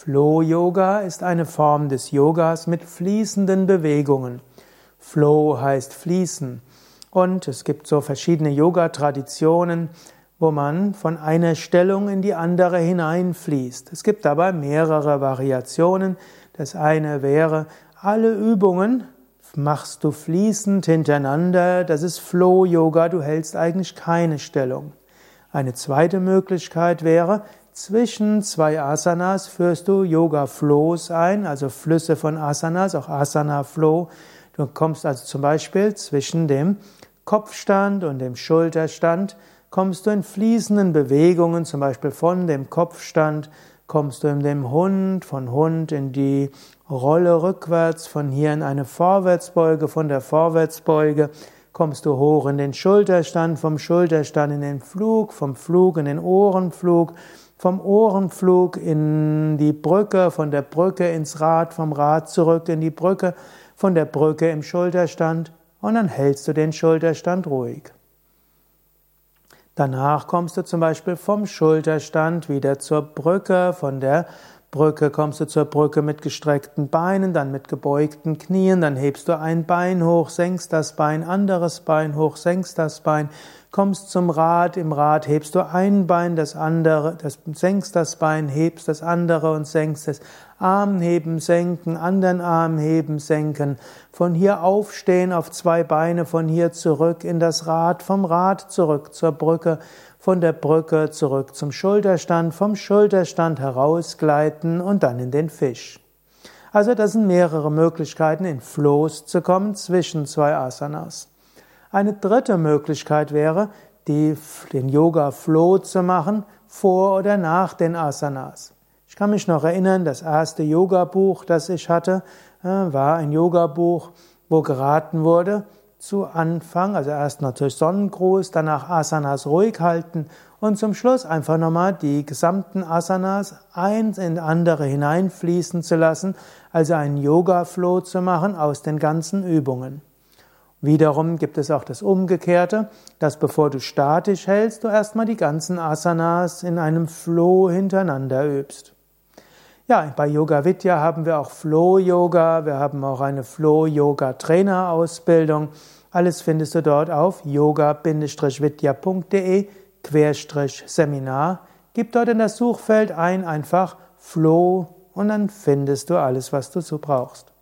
Flow Yoga ist eine Form des Yogas mit fließenden Bewegungen. Flow heißt fließen. Und es gibt so verschiedene Yoga-Traditionen, wo man von einer Stellung in die andere hineinfließt. Es gibt dabei mehrere Variationen. Das eine wäre, alle Übungen machst du fließend hintereinander. Das ist Flow Yoga. Du hältst eigentlich keine Stellung. Eine zweite Möglichkeit wäre, zwischen zwei Asanas führst du Yoga Flows ein, also Flüsse von Asanas, auch Asana Flow. Du kommst also zum Beispiel zwischen dem Kopfstand und dem Schulterstand, kommst du in fließenden Bewegungen, zum Beispiel von dem Kopfstand, kommst du in dem Hund, von Hund in die Rolle rückwärts, von hier in eine Vorwärtsbeuge, von der Vorwärtsbeuge kommst du hoch in den Schulterstand, vom Schulterstand in den Flug, vom Flug in den Ohrenflug, vom Ohrenflug in die Brücke, von der Brücke ins Rad, vom Rad zurück in die Brücke, von der Brücke im Schulterstand und dann hältst du den Schulterstand ruhig. Danach kommst du zum Beispiel vom Schulterstand wieder zur Brücke, von der Brücke kommst du zur Brücke mit gestreckten Beinen, dann mit gebeugten Knien, dann hebst du ein Bein hoch, senkst das Bein, anderes Bein hoch, senkst das Bein, kommst zum Rad, im Rad hebst du ein Bein, das andere, das, senkst das Bein, hebst das andere und senkst es. Arm heben, senken, anderen Arm heben, senken. Von hier aufstehen auf zwei Beine, von hier zurück in das Rad, vom Rad zurück zur Brücke, von der Brücke zurück zum Schulterstand, vom Schulterstand herausgleiten und dann in den Fisch. Also das sind mehrere Möglichkeiten, in Flows zu kommen zwischen zwei Asanas. Eine dritte Möglichkeit wäre, die, den Yoga Flow zu machen vor oder nach den Asanas. Ich kann mich noch erinnern, das erste Yoga-Buch, das ich hatte, äh, war ein Yoga-Buch, wo geraten wurde, zu Anfang, also erst natürlich Sonnengruß, danach Asanas ruhig halten und zum Schluss einfach nochmal die gesamten Asanas eins in andere hineinfließen zu lassen, also einen Yoga-Flow zu machen aus den ganzen Übungen. Wiederum gibt es auch das Umgekehrte, dass bevor du statisch hältst, du erstmal die ganzen Asanas in einem Flow hintereinander übst. Ja, bei Yoga Vidya haben wir auch Flow Yoga, wir haben auch eine Flow Yoga Trainer Ausbildung. Alles findest du dort auf yoga-vidya.de Seminar. Gib dort in das Suchfeld ein einfach Flow und dann findest du alles, was du so brauchst.